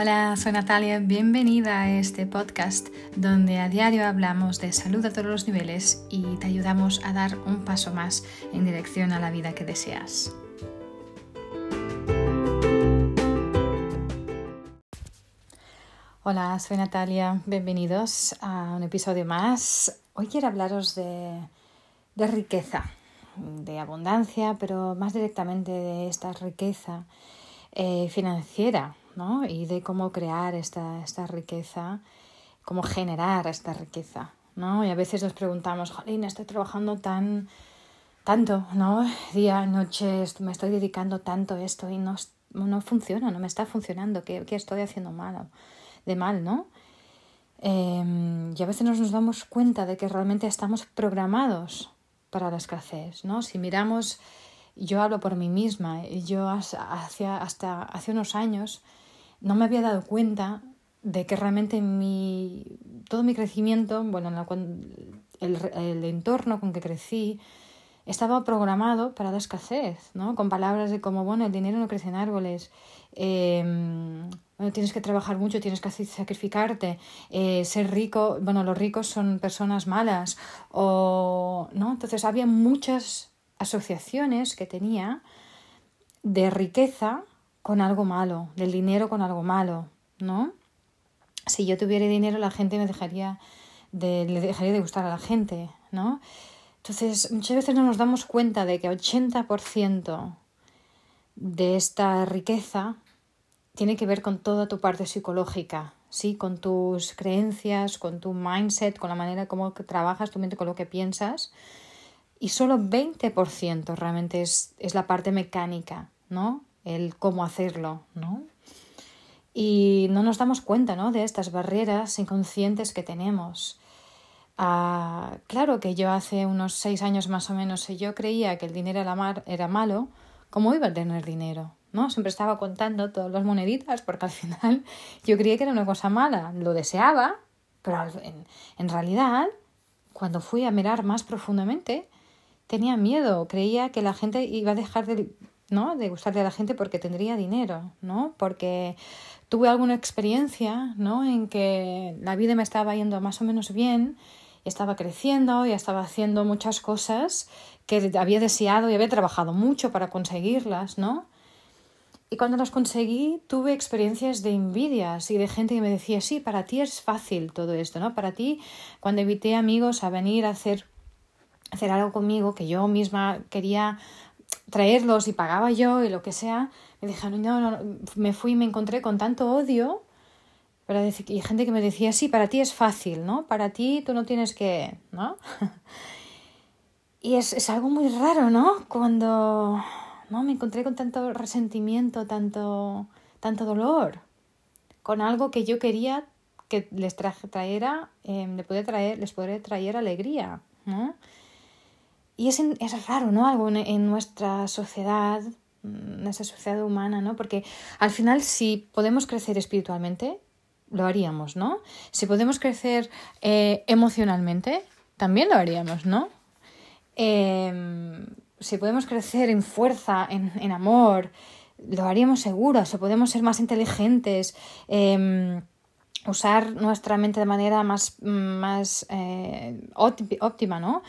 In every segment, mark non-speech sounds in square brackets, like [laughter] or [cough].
Hola, soy Natalia, bienvenida a este podcast donde a diario hablamos de salud a todos los niveles y te ayudamos a dar un paso más en dirección a la vida que deseas. Hola, soy Natalia, bienvenidos a un episodio más. Hoy quiero hablaros de, riqueza, de abundancia, pero más directamente de esta riqueza eh, financiera ¿no? y de cómo crear esta, esta riqueza, cómo generar esta riqueza. ¿no? Y a veces nos preguntamos, jolín, estoy trabajando tan, tanto, ¿no? Día, noche, me estoy dedicando tanto a esto y no, no funciona, no me está funcionando, ¿qué, qué estoy haciendo mal? de mal, ¿no? Em, y a veces nos damos cuenta de que realmente estamos programados para la escasez, ¿no? Si miramos, yo hablo por mí misma, yo hacia, hasta hace unos años no me había dado cuenta de que realmente mi, todo mi crecimiento, bueno, el, el entorno con que crecí, estaba programado para la escasez, ¿no? Con palabras de como, bueno, el dinero no crece en árboles, em, bueno, tienes que trabajar mucho, tienes que sacrificarte, eh, ser rico, bueno, los ricos son personas malas, o, ¿no? Entonces había muchas asociaciones que tenía de riqueza con algo malo, del dinero con algo malo, ¿no? Si yo tuviera dinero, la gente me dejaría de, le dejaría de gustar a la gente, ¿no? Entonces, muchas veces no nos damos cuenta de que 80% de esta riqueza tiene que ver con toda tu parte psicológica, ¿sí? con tus creencias, con tu mindset, con la manera como trabajas tu mente, con lo que piensas. Y solo 20% realmente es, es la parte mecánica, ¿no? El cómo hacerlo, ¿no? Y no nos damos cuenta, ¿no? De estas barreras inconscientes que tenemos. Ah, claro que yo hace unos seis años más o menos, si yo creía que el dinero era, era malo, ¿cómo iba a tener dinero? ¿no? Siempre estaba contando todas las moneditas porque al final [laughs] yo creía que era una cosa mala, lo deseaba, pero en realidad, cuando fui a mirar más profundamente, tenía miedo, creía que la gente iba a dejar de, ¿no? de gustarle a la gente porque tendría dinero, ¿no? Porque tuve alguna experiencia, ¿no? En que la vida me estaba yendo más o menos bien estaba creciendo y estaba haciendo muchas cosas que había deseado y había trabajado mucho para conseguirlas, ¿no? Y cuando las conseguí tuve experiencias de envidias y de gente que me decía, sí, para ti es fácil todo esto, ¿no? Para ti, cuando invité amigos a venir a hacer, hacer algo conmigo, que yo misma quería traerlos y pagaba yo y lo que sea, me dijeron, no, no, me fui y me encontré con tanto odio decir, y gente que me decía, sí, para ti es fácil, ¿no? Para ti tú no tienes que, ¿no? [laughs] y es, es algo muy raro, ¿no? Cuando ¿no? me encontré con tanto resentimiento, tanto, tanto dolor, con algo que yo quería que les trajera, eh, les, podría traer, les podría traer alegría, ¿no? Y es, es raro, ¿no? Algo en, en nuestra sociedad, en esa sociedad humana, ¿no? Porque al final, si podemos crecer espiritualmente, lo haríamos, ¿no? Si podemos crecer eh, emocionalmente, también lo haríamos, ¿no? Em, si podemos crecer en fuerza, en, amor, lo haríamos seguro. Si podemos ser más inteligentes, em, usar nuestra mente de manera más, más eh, óptima, ¿no?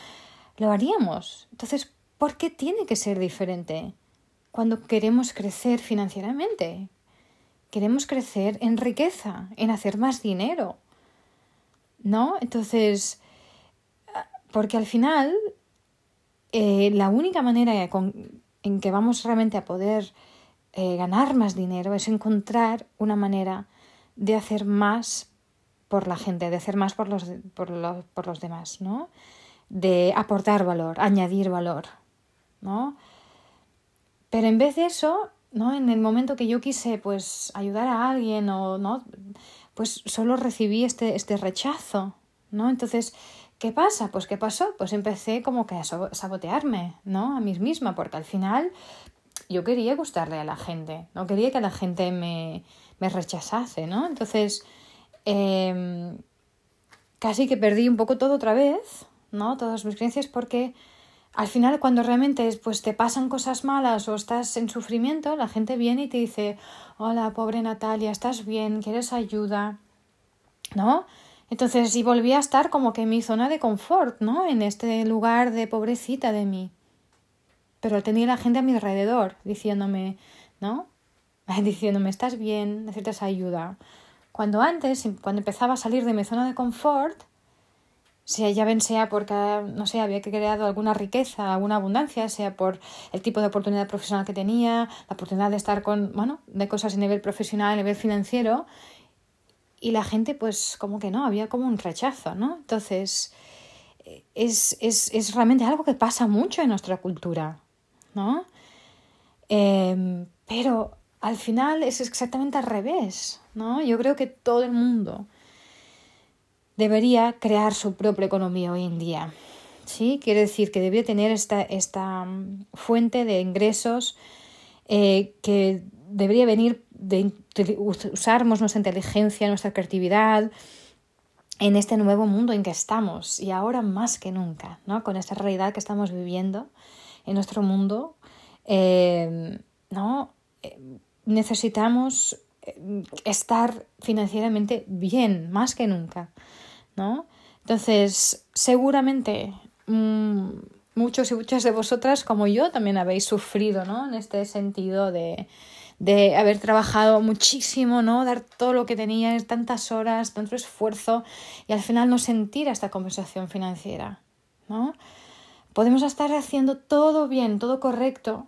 Lo haríamos. Entonces, ¿por qué tiene que ser diferente cuando queremos crecer financieramente? queremos crecer en riqueza, en hacer más dinero. ¿No? Entonces, porque al final, eh, la única manera en que vamos realmente a poder eh, ganar más dinero es encontrar una manera de hacer más por la gente, de hacer más por los, por por los demás, ¿no? De aportar valor, añadir valor, ¿no? Pero en vez de eso, ¿no? En el momento que yo quise pues ayudar a alguien o no, pues solo recibí este, este rechazo, ¿no? Entonces, ¿qué pasa? Pues ¿qué pasó? Pues empecé como que a sabotearme, ¿no? A mí misma, porque al final yo quería gustarle a la gente, no quería que la gente me, me rechazase, ¿no? Entonces, eh, casi que perdí un poco todo otra vez, ¿no? Todas mis creencias porque al final cuando realmente pues te pasan cosas malas o estás en sufrimiento, la gente viene y te dice, hola, pobre Natalia, ¿estás bien? ¿Quieres ayuda? ¿No? Entonces, y volví a estar como que en mi zona de confort, ¿no? En este lugar de pobrecita de mí. Pero tenía la gente a mi alrededor diciéndome, ¿no? [laughs] Diciéndome, estás bien, necesitas ayuda. Cuando antes, cuando empezaba a salir de mi zona de confort, sea ya ven sea porque, no sé, había creado alguna riqueza, alguna abundancia, sea por el tipo de oportunidad profesional que tenía, la oportunidad de estar con, bueno, de cosas a nivel profesional, a nivel financiero, y la gente pues como que no, había como un rechazo, ¿no? Entonces, es, es, es realmente algo que pasa mucho en nuestra cultura, ¿no? Em, pero al final es exactamente al revés, ¿no? Yo creo que todo el mundo debería crear su propia economía hoy en día. ¿Sí? Quiere decir que debería tener esta, esta mm, fuente de ingresos eh, que debería venir de usarmos nuestra inteligencia, nuestra creatividad en este nuevo mundo en que estamos y ahora más que nunca, ¿no? Con esta realidad que estamos viviendo en nuestro mundo, eh, ¿no? Eh, necesitamos eh, estar financieramente bien, más que nunca, ¿no? Entonces, seguramente mm, muchos y muchas de vosotras, como yo, también habéis sufrido, ¿no? En este sentido de, de haber trabajado muchísimo, ¿no? Dar todo lo que tenía, tantas horas, tanto esfuerzo y al final no sentir esta compensación financiera, ¿no? Podemos estar haciendo todo bien, todo correcto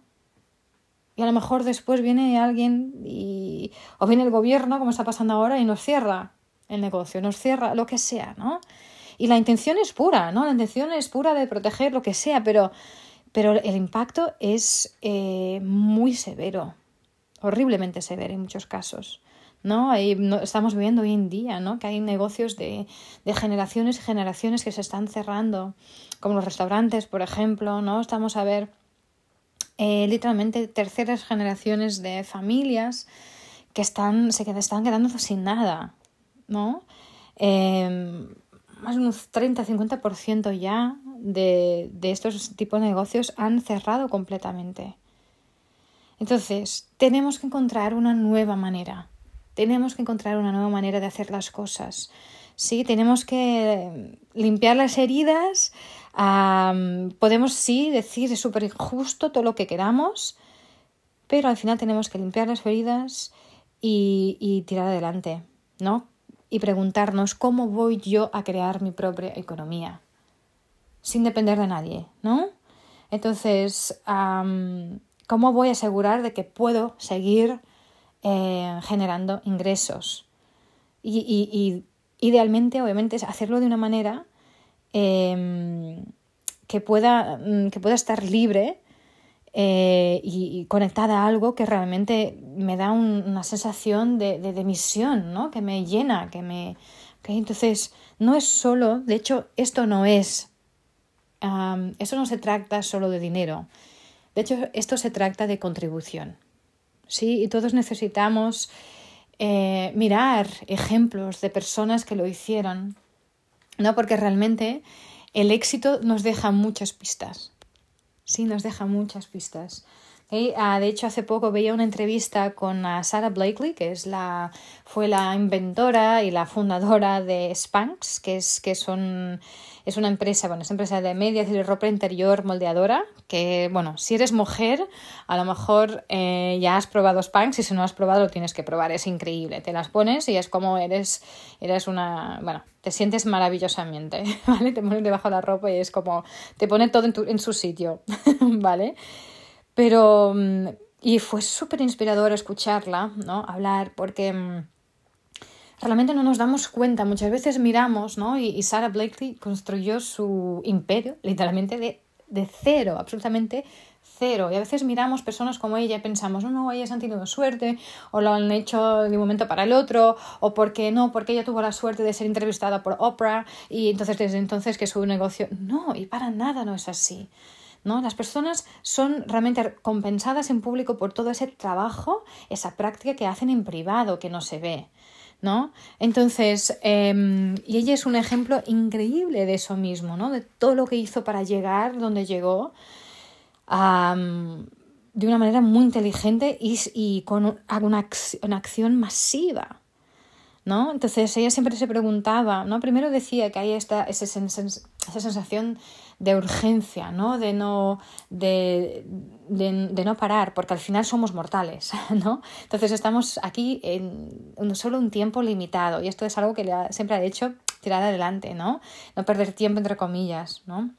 y a lo mejor después viene alguien y o viene el gobierno, como está pasando ahora, y nos cierra el negocio, nos cierra lo que sea, ¿no? Y la intención es pura, ¿no? La intención es pura de proteger lo que sea, pero, pero el impacto es eh, muy severo, horriblemente severo en muchos casos. ¿no? Ahí estamos viviendo hoy en día, ¿no? Que hay negocios de, de, generaciones y generaciones que se están cerrando, como los restaurantes, por ejemplo, ¿no? Estamos a ver eh, literalmente terceras generaciones de familias que están, se están quedando sin nada, ¿no? Eh, más de un 30-50% ya de, de estos tipos de negocios han cerrado completamente. Entonces, tenemos que encontrar una nueva manera. Tenemos que encontrar una nueva manera de hacer las cosas. Sí, tenemos que limpiar las heridas. podemos sí decir es súper injusto todo lo que queramos, pero al final tenemos que limpiar las heridas y, y tirar adelante, ¿no? Y preguntarnos cómo voy yo a crear mi propia economía sin depender de nadie, ¿no? Entonces, ¿Cómo voy a asegurar de que puedo seguir eh, generando ingresos? Y, idealmente, obviamente, es hacerlo de una manera em, que, pueda, mm, que pueda estar libre eh, y, conectada a algo que realmente me da una sensación de, de, misión, ¿no? que me llena, que me... Entonces, no es solo, de hecho, esto no es, eso no se trata solo de dinero, de hecho, esto se trata de contribución. ¿sí? Y todos necesitamos eh, mirar ejemplos de personas que lo hicieron, ¿no? Porque realmente el éxito nos deja muchas pistas. Sí, nos deja muchas pistas. Ah, de hecho, hace poco veía una entrevista con Sarah Blakely, que es la, fue la inventora y la fundadora de Spanx, que es, que son, es una empresa, bueno, es empresa de medias y de ropa interior moldeadora, que, bueno, si eres mujer, a lo mejor eh, ya has probado Spanx y si no has probado lo tienes que probar, es increíble. Te las pones y es como eres, eres una, bueno, te sientes maravillosamente, [laughs] ¿vale? Te pones debajo de la ropa y es como, te pone todo en, tu, en su sitio, [laughs] ¿vale? Pero, mm, y fue súper inspirador escucharla, ¿no? Hablar, porque mm, realmente no nos damos cuenta, muchas veces miramos, ¿no? Y, Sarah Blakely construyó su imperio, literalmente, de, de cero, absolutamente cero. Y a veces miramos personas como ella y pensamos, no, no, ellas han tenido suerte, o lo han hecho de un momento para el otro, o porque no, porque ella tuvo la suerte de ser entrevistada por Oprah, y entonces desde entonces que su negocio. No, y para nada no es así. ¿no? Las personas son realmente compensadas en público por todo ese trabajo, esa práctica que hacen en privado, que no se ve. ¿No? Entonces, em, y ella es un ejemplo increíble de eso mismo, ¿no? De todo lo que hizo para llegar donde llegó de una manera muy inteligente y, con una, acción masiva, ¿no? Entonces ella siempre se preguntaba, ¿no? Primero decía que hay esta, esa, sensación de urgencia, ¿no? De no, de, de, no parar, porque al final somos mortales, [laughs] ¿no? Entonces estamos aquí en solo un tiempo limitado y esto es algo que siempre ha hecho tirar adelante, ¿no? No perder tiempo entre comillas, ¿no?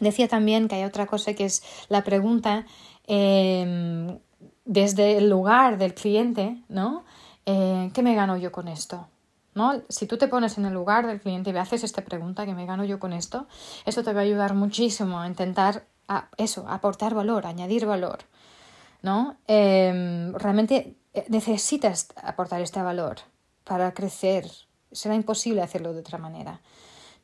Decía también que hay otra cosa que es la pregunta em, desde el lugar del cliente, ¿no? Eh, ¿Qué me gano yo con esto? ¿No? Si tú te pones en el lugar del cliente y le haces esta pregunta, ¿qué me gano yo con esto? Esto te va a ayudar muchísimo a intentar a eso, aportar valor, añadir valor. ¿no? Em, realmente eh, necesitas aportar este valor para crecer. Será imposible hacerlo de otra manera.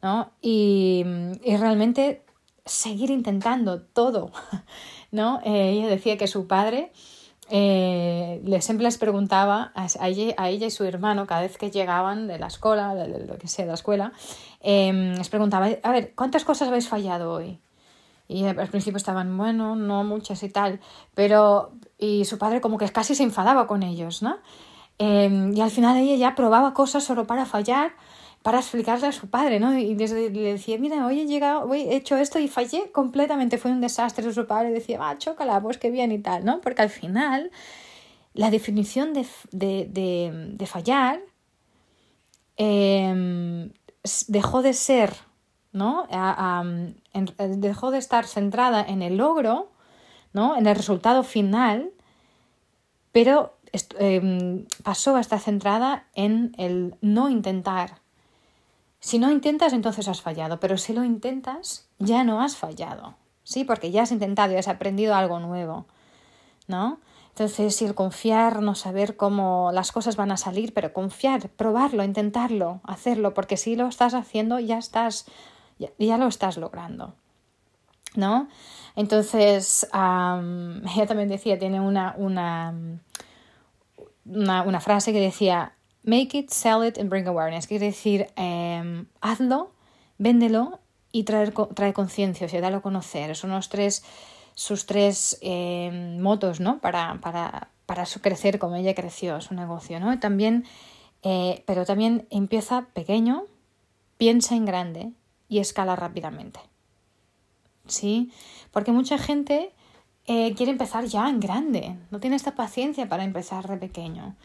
¿no? Y, y realmente seguir intentando todo. [laughs] ¿no? Eh, ella decía que su padre eh, siempre les preguntaba a ella, y su hermano cada vez que llegaban de la escuela, de lo que sea, de la escuela, em, les preguntaba, a ver, ¿cuántas cosas habéis fallado hoy? Y al principio estaban, bueno, no muchas y tal, pero, y su padre como que casi se enfadaba con ellos, ¿no? Em, y al final ella ya probaba cosas solo para fallar para explicarle a su padre, ¿no? Y desde, le decía, mira, hoy he llegado, hoy he hecho esto y fallé completamente, fue un desastre. Su padre decía, ah, chócala, pues qué bien y tal, ¿no? Porque al final la definición de, de, de, fallar em, dejó de ser, ¿no? dejó de estar centrada en el logro, ¿no? En el resultado final, pero em, pasó a estar centrada en el no intentar, si no intentas, entonces has fallado, pero si lo intentas, ya no has fallado, ¿sí? Porque ya has intentado y has aprendido algo nuevo, ¿no? Entonces, si el confiar, no saber cómo las cosas van a salir, pero confiar, probarlo, intentarlo, hacerlo, porque si lo estás haciendo, ya estás, ya, lo estás logrando, ¿no? Entonces, ella también decía, tiene una, una, una frase que decía, Make it, sell it and bring awareness. Quiere decir, em, hazlo, véndelo y traer, trae conciencia, o sea, dalo a conocer. Son los tres, sus tres em, motos, ¿no? Para, para, para crecer como ella creció, su negocio, ¿no? También, eh, pero también empieza pequeño, piensa en grande y escala rápidamente. ¿Sí? Porque mucha gente eh, quiere empezar ya en grande, no tiene esta paciencia para empezar de pequeño.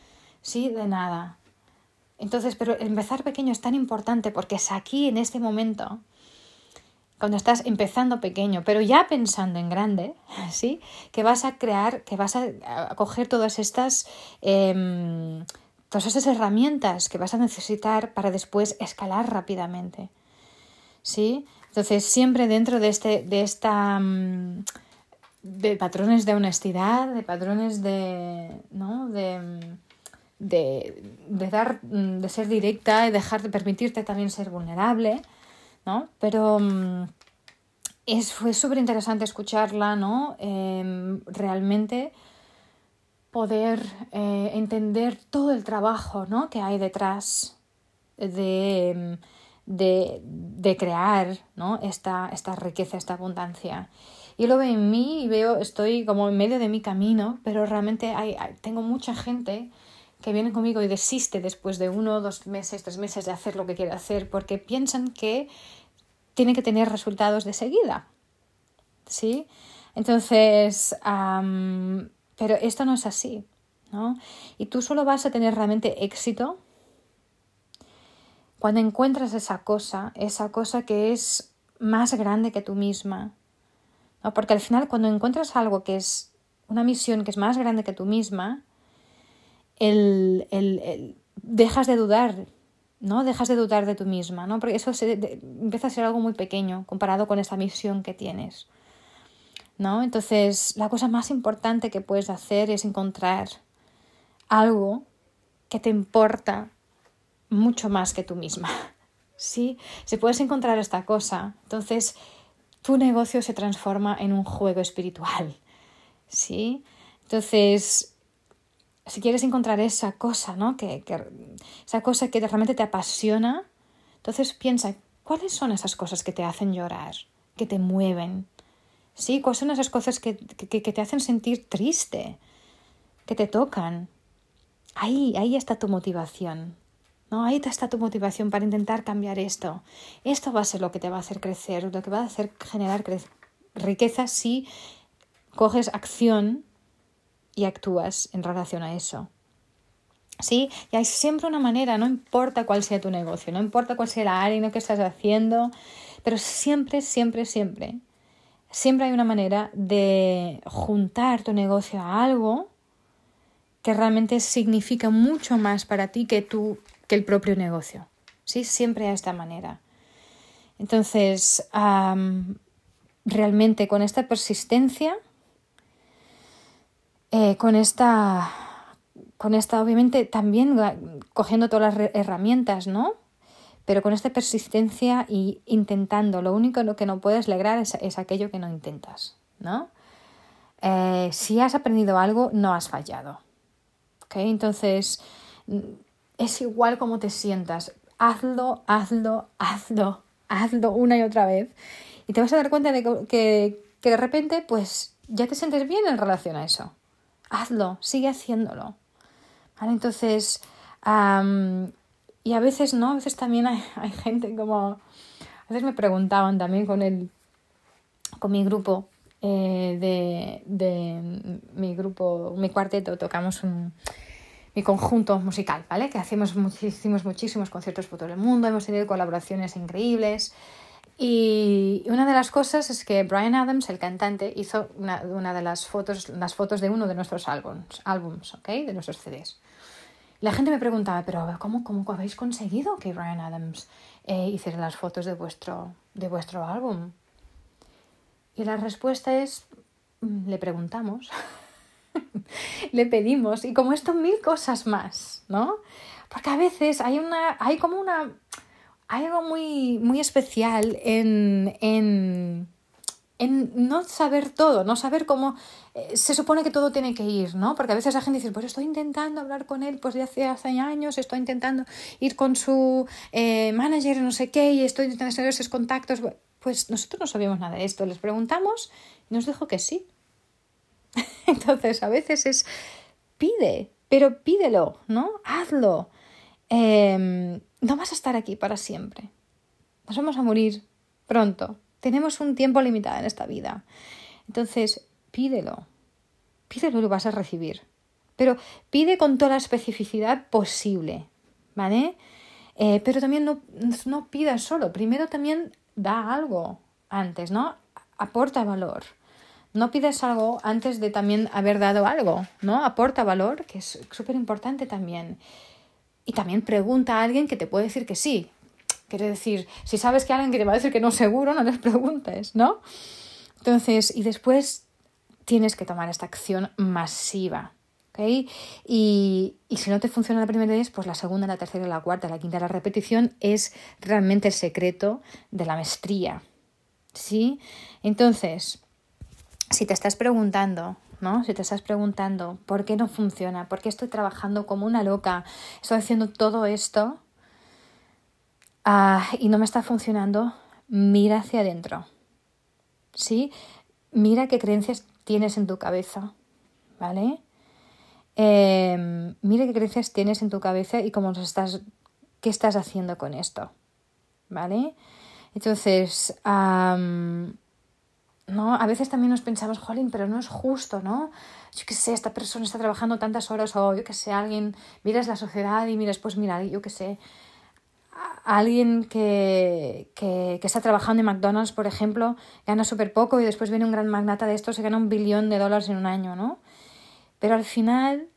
Sí, de nada. Entonces, pero empezar pequeño es tan importante porque es aquí, en este momento, cuando estás empezando pequeño, pero ya pensando en grande, [laughs] ¿sí? Que vas a crear, que vas a, coger todas estas, em, todas esas herramientas que vas a necesitar para después escalar rápidamente, ¿sí? Entonces, siempre dentro de este, de esta, mm, de patrones de honestidad, de patrones de, ¿no? De, mm, de, de, dar, mm, de ser directa y dejar de permitirte también ser vulnerable, ¿no? Pero mm, es, fue súper interesante escucharla, ¿no? Em, realmente poder eh, entender todo el trabajo ¿no? que hay detrás de, em, de, de crear ¿no? esta, esta riqueza, esta abundancia. Yo lo veo en mí y veo, estoy como en medio de mi camino, pero realmente hay, tengo mucha gente que viene conmigo y desiste después de uno, dos meses, tres meses de hacer lo que quiere hacer porque piensan que tiene que tener resultados de seguida. ¿Sí? Entonces, pero esto no es así, ¿no? Y tú solo vas a tener realmente éxito cuando encuentras esa cosa, esa cosa que es más grande que tú misma. ¿no? Porque al final cuando encuentras algo que es una misión que es más grande que tú misma, el, el, dejas de dudar, ¿no? Dejas de dudar de tú misma, ¿no? Porque eso empieza a ser algo muy pequeño comparado con esa misión que tienes, ¿no? Entonces, la cosa más importante que puedes hacer es encontrar algo que te importa mucho más que tú misma, [laughs] ¿sí? Si puedes encontrar esta cosa, entonces tu negocio se transforma en un juego espiritual, ¿sí? Entonces, si quieres encontrar esa cosa, ¿no? Que, que, esa cosa que realmente te apasiona, entonces piensa, ¿cuáles son esas cosas que te hacen llorar, que te mueven? ¿Sí? ¿Cuáles son esas cosas que, que, que te hacen sentir triste, que te tocan? Ahí, ahí está tu motivación. ¿no? Ahí está tu motivación para intentar cambiar esto. Esto va a ser lo que te va a hacer crecer, lo que va a hacer generar riqueza si coges acción y actúas en relación a eso. ¿Sí? Y hay siempre una manera, no importa cuál sea tu negocio, no importa cuál sea la área en la que estás haciendo, pero siempre, siempre, siempre, siempre hay una manera de juntar tu negocio a algo que realmente significa mucho más para ti que, tú, que el propio negocio. ¿Sí? Siempre hay esta manera. Entonces, realmente con esta persistencia, eh, con esta, con esta, obviamente, también cogiendo todas las herramientas, ¿no? Pero con esta persistencia y intentando. Lo único que no puedes lograr es, aquello que no intentas, ¿no? Eh, si has aprendido algo, no has fallado. ¿Ok? Entonces, es igual como te sientas. Hazlo, hazlo, hazlo, hazlo una y otra vez. Y te vas a dar cuenta de que, que de repente, pues, ya te sientes bien en relación a eso hazlo, sigue haciéndolo. ¿Vale? Entonces, y a veces no, a veces también hay, gente como, a veces me preguntaban también con el, con mi grupo, eh, de, de, mi grupo, mi cuarteto, tocamos un, mi conjunto musical, ¿vale? Que hacemos muchísimos conciertos por todo el mundo, hemos tenido colaboraciones increíbles. Y una de las cosas es que Brian Adams, el cantante, hizo una, de las fotos, las fotos de uno de nuestros álbums, álbums ¿ok? De nuestros CDs. La gente me preguntaba, pero ¿cómo, cómo habéis conseguido que Brian Adams eh, hiciera las fotos de vuestro, de vuestro álbum? Y la respuesta es, mm, le preguntamos, [laughs] le pedimos, y como esto mil cosas más, ¿no? Porque a veces hay una, hay como una hay algo muy, muy especial en, en, en, no saber todo, no saber cómo eh, se supone que todo tiene que ir, ¿no? Porque a veces la gente dice, pues estoy intentando hablar con él pues de hace, años, estoy intentando ir con su eh, manager, no sé qué, y estoy intentando tener esos contactos. Pues nosotros no sabíamos nada de esto, les preguntamos y nos dijo que sí. [laughs] Entonces, a veces es, pide, pero pídelo, ¿no? Hazlo. Eh, no vas a estar aquí para siempre. Nos vamos a morir pronto. Tenemos un tiempo limitado en esta vida. Entonces, pídelo. Pídelo y lo vas a recibir. Pero pide con toda la especificidad posible. ¿Vale? Eh, pero también no, no pidas solo. Primero también da algo antes, ¿no? Aporta valor. No pides algo antes de también haber dado algo, ¿no? Aporta valor, que es súper importante también. Y también pregunta a alguien que te puede decir que sí. Quiere decir, si sabes que alguien que te va a decir que no seguro, no les preguntes, ¿no? Entonces, y después tienes que tomar esta acción masiva. ¿ok? Y, y, si no te funciona la primera vez, pues la segunda, la tercera, la cuarta, la quinta, la repetición es realmente el secreto de la maestría. ¿Sí? Entonces, si te estás preguntando ¿no? Si te estás preguntando por qué no funciona, por qué estoy trabajando como una loca, estoy haciendo todo esto ah, y no me está funcionando, mira hacia adentro. ¿Sí? Mira qué creencias tienes en tu cabeza, ¿vale? Em, mira qué creencias tienes en tu cabeza y cómo estás, qué estás haciendo con esto, ¿vale? Entonces, ¿no? A veces también nos pensamos, jolín, pero no es justo, ¿no? Yo qué sé, esta persona está trabajando tantas horas o yo qué sé, alguien, miras la sociedad y miras, pues mira, yo qué sé, alguien que, que, que, está trabajando en McDonald's, por ejemplo, gana súper poco y después viene un gran magnata de esto, se gana un billón de dólares en un año, ¿no? Pero al final,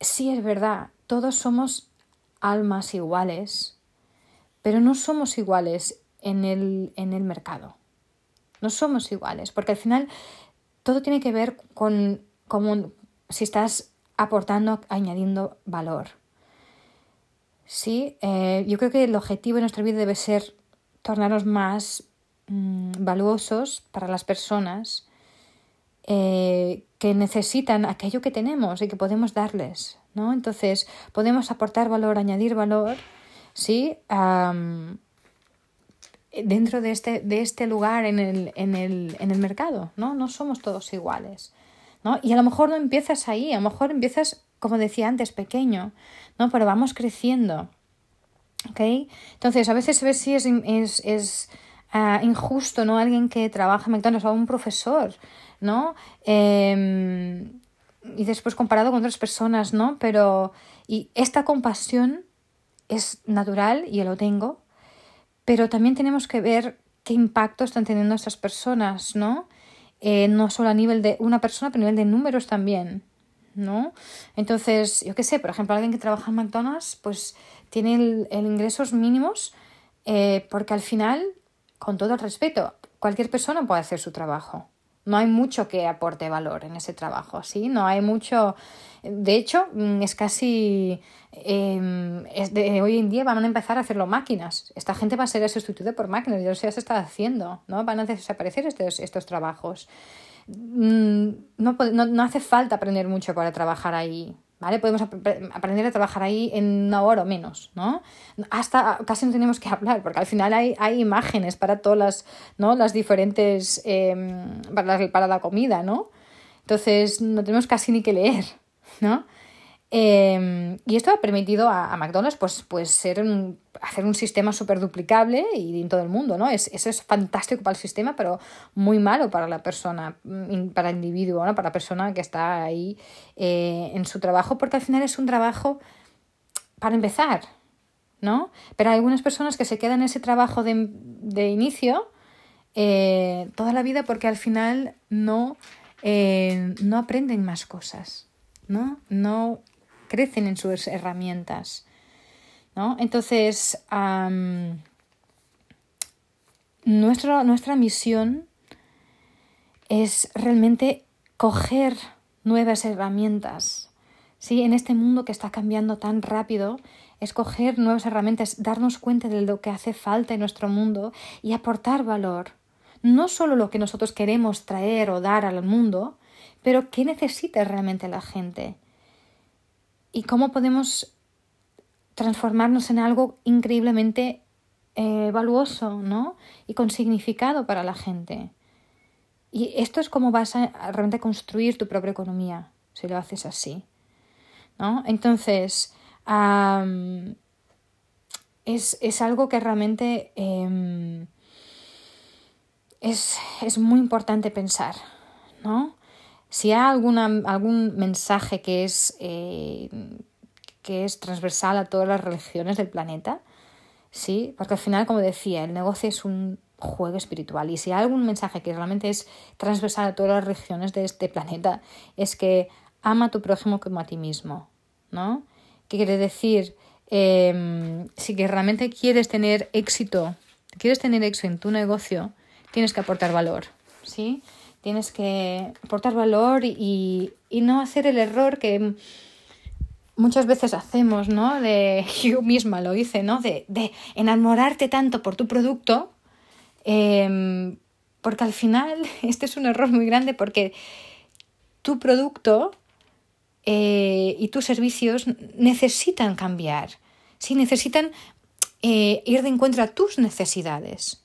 sí es verdad, todos somos almas iguales, pero no somos iguales en el, en el mercado. No somos iguales, porque al final todo tiene que ver con cómo si estás aportando, añadiendo valor. Sí, eh, yo creo que el objetivo de nuestra vida debe ser tornarnos más mm, valuosos para las personas eh, que necesitan aquello que tenemos y que podemos darles, ¿no? Entonces, podemos aportar valor, añadir valor, ¿sí? Dentro de este, de este lugar en el, en, el, en el mercado, ¿no? No somos todos iguales, ¿no? Y a lo mejor no empiezas ahí, a lo mejor empiezas, como decía antes, pequeño, ¿no? Pero vamos creciendo, ¿ok? Entonces, a veces ves si es, es, es uh, injusto, ¿no? Alguien que trabaja en McDonald's o un profesor, ¿no? Eh, y después comparado con otras personas, ¿no? Pero, y esta compasión es natural y yo lo tengo, pero también tenemos que ver qué impacto están teniendo estas personas, ¿no? Eh, no solo a nivel de una persona, pero a nivel de números también, ¿no? Entonces, yo qué sé, por ejemplo, alguien que trabaja en McDonald's, pues tiene el, ingresos mínimos eh, porque al final, con todo el respeto, cualquier persona puede hacer su trabajo. No hay mucho que aporte valor en ese trabajo, ¿sí? No hay mucho... De hecho, mm, es casi... Em, es de, hoy en día van a empezar a hacerlo máquinas. Esta gente va a ser sustituida por máquinas, ya se está haciendo, ¿no? Van a desaparecer estos, estos trabajos. Mm, no, no, no hace falta aprender mucho para trabajar ahí. ¿Vale? Podemos aprender a trabajar ahí en una hora o menos, ¿no? Hasta casi no tenemos que hablar, porque al final hay, hay imágenes para todas las, ¿no? las diferentes, em, para, la, para la comida, ¿no? Entonces no tenemos casi ni que leer, ¿no? Em, y esto ha permitido a, McDonald's pues, pues ser un, hacer un sistema súper duplicable y en todo el mundo, ¿no? Es, eso es fantástico para el sistema, pero muy malo para la persona, mm, para el individuo, ¿no? Para la persona que está ahí eh, en su trabajo, porque al final es un trabajo para empezar, ¿no? Pero hay algunas personas que se quedan en ese trabajo de, de inicio eh, toda la vida porque al final no, eh, no aprenden más cosas, ¿no? No crecen en sus herramientas. ¿no? Entonces, nuestra misión es realmente coger nuevas herramientas. ¿sí? En este mundo que está cambiando tan rápido, escoger nuevas herramientas, darnos cuenta de lo que hace falta en nuestro mundo y aportar valor. No solo lo que nosotros queremos traer o dar al mundo, pero qué necesita realmente la gente y cómo podemos transformarnos en algo increíblemente eh, valuoso, ¿no? Y con significado para la gente. Y esto es cómo vas a realmente construir tu propia economía, si lo haces así, ¿no? Entonces, es, algo que realmente em, es, es muy importante pensar, ¿no? Si hay alguna, algún mensaje que es, eh, que es transversal a todas las religiones del planeta, sí, porque al final, como decía, el negocio es un juego espiritual y si hay algún mensaje que realmente es transversal a todas las religiones de este planeta, es que ama a tu prójimo como a ti mismo, ¿no? ¿Qué quiere decir? Em, si realmente quieres tener éxito, quieres tener éxito en tu negocio, tienes que aportar valor, ¿sí? Tienes que aportar valor y, no hacer el error que muchas veces hacemos, ¿no? De, [laughs] yo misma lo hice, ¿no? De, enamorarte tanto por tu producto, em, porque al final [laughs] este es un error muy grande porque tu producto eh, y tus servicios necesitan cambiar, sí, necesitan eh, ir de encuentro a tus necesidades.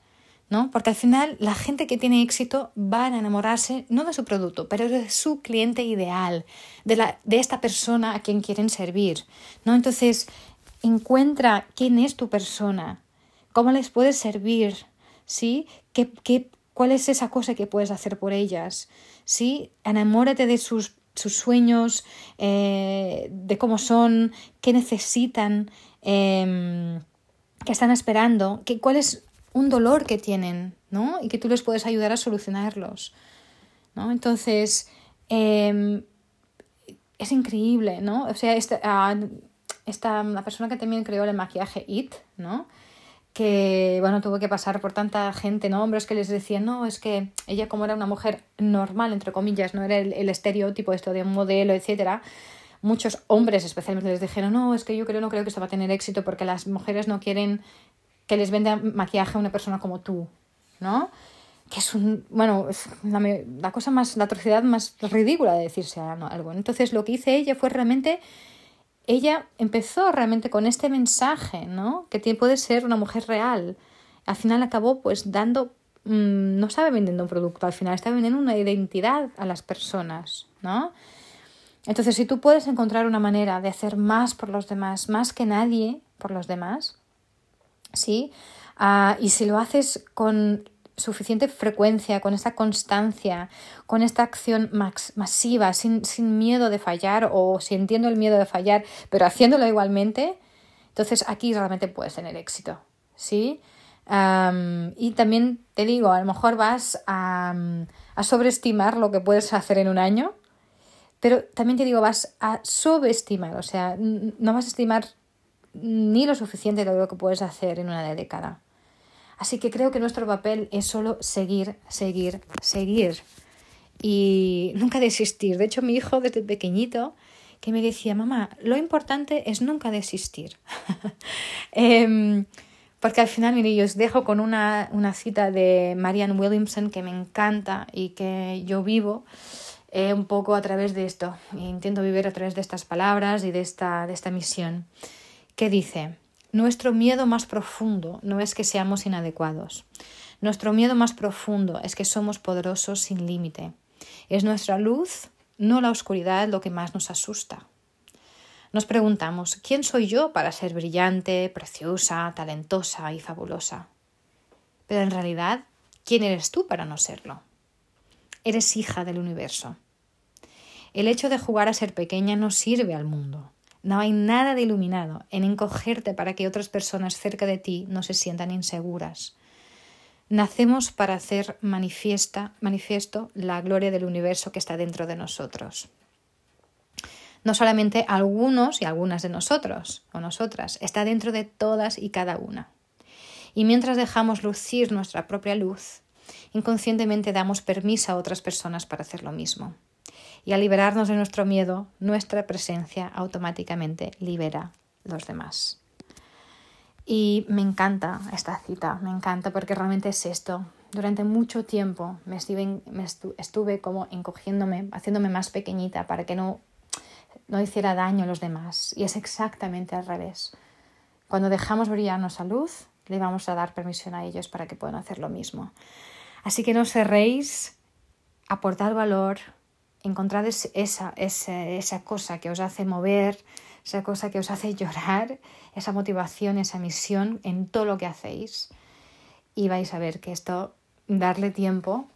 ¿No? Porque al final la gente que tiene éxito va a enamorarse no de su producto, pero de su cliente ideal, de, la, de esta persona a quien quieren servir, ¿no? Entonces, encuentra quién es tu persona, cómo les puedes servir, ¿sí? ¿Qué, qué, cuál es esa cosa que puedes hacer por ellas? ¿Sí? Enamórate de sus, sus sueños, eh, de cómo son, qué necesitan, eh, qué están esperando, qué, cuál es un dolor que tienen, ¿no? Y que tú les puedes ayudar a solucionarlos, ¿no? Entonces, em, es increíble, ¿no? O sea, esta, la persona que también creó el maquillaje IT, ¿no? que bueno, tuvo que pasar por tanta gente, ¿no? Hombres que les decían, no, es que ella como era una mujer normal, entre comillas, no era el, el estereotipo esto de un modelo, etcétera, muchos hombres especialmente les dijeron, no, es que yo creo, no creo que esto va a tener éxito porque las mujeres no quieren que les venda maquillaje a una persona como tú, ¿no? que es un, bueno, es la, cosa más, la atrocidad más ridícula de decirse algo. Entonces lo que hice ella fue realmente, ella empezó realmente con este mensaje, ¿no? Que puede ser una mujer real. Al final acabó pues dando, mm, no estaba vendiendo un producto, al final estaba vendiendo una identidad a las personas, ¿no? Entonces si tú puedes encontrar una manera de hacer más por los demás, más que nadie por los demás, ¿sí? Ah, y si lo haces con suficiente frecuencia, con esta constancia, con esta acción masiva, sin, sin, miedo de fallar o sintiendo el miedo de fallar, pero haciéndolo igualmente, entonces aquí realmente puedes tener éxito, ¿sí? y también te digo, a lo mejor vas a, a sobreestimar lo que puedes hacer en un año, pero también te digo, vas a subestimar, o sea, no vas a estimar ni lo suficiente de lo que puedes hacer en una década. Así que creo que nuestro papel es solo seguir, seguir, seguir y nunca desistir. De hecho, mi hijo desde pequeñito que me decía, mamá, lo importante es nunca desistir. [laughs] Em, porque al final, mire, yo os dejo con una, una cita de Marianne Williamson que me encanta y que yo vivo eh, un poco a través de esto. intento vivir a través de estas palabras y de esta, de esta misión. Que dice, nuestro miedo más profundo no es que seamos inadecuados. Nuestro miedo más profundo es que somos poderosos sin límite. Es nuestra luz, no la oscuridad, lo que más nos asusta. Nos preguntamos, ¿quién soy yo para ser brillante, preciosa, talentosa y fabulosa? Pero en realidad, ¿quién eres tú para no serlo? Eres hija del universo. El hecho de jugar a ser pequeña no sirve al mundo. No hay nada de iluminado en encogerte para que otras personas cerca de ti no se sientan inseguras. Nacemos para hacer manifiesta, manifiesto la gloria del universo que está dentro de nosotros. No solamente algunos y algunas de nosotros o nosotras, está dentro de todas y cada una. Y mientras dejamos lucir nuestra propia luz, inconscientemente damos permiso a otras personas para hacer lo mismo y al liberarnos de nuestro miedo, nuestra presencia automáticamente libera los demás. Y me encanta esta cita, me encanta porque realmente es esto. Durante mucho tiempo me estuve, como encogiéndome, haciéndome más pequeñita para que no, no hiciera daño a los demás. Y es exactamente al revés. Cuando dejamos brillar nuestra luz, le vamos a dar permisión a ellos para que puedan hacer lo mismo. Así que no cerréis, aportad valor, encontrad esa, esa, cosa que os hace mover, esa cosa que os hace [laughs] llorar, esa motivación, esa misión en todo lo que hacéis. Y vais a ver que esto, darle tiempo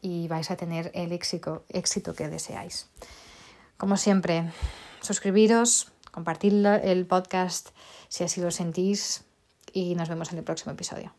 y vais a tener el éxito, éxito que deseáis. Como siempre, suscribiros, compartid el podcast si así lo sentís y nos vemos en el próximo episodio.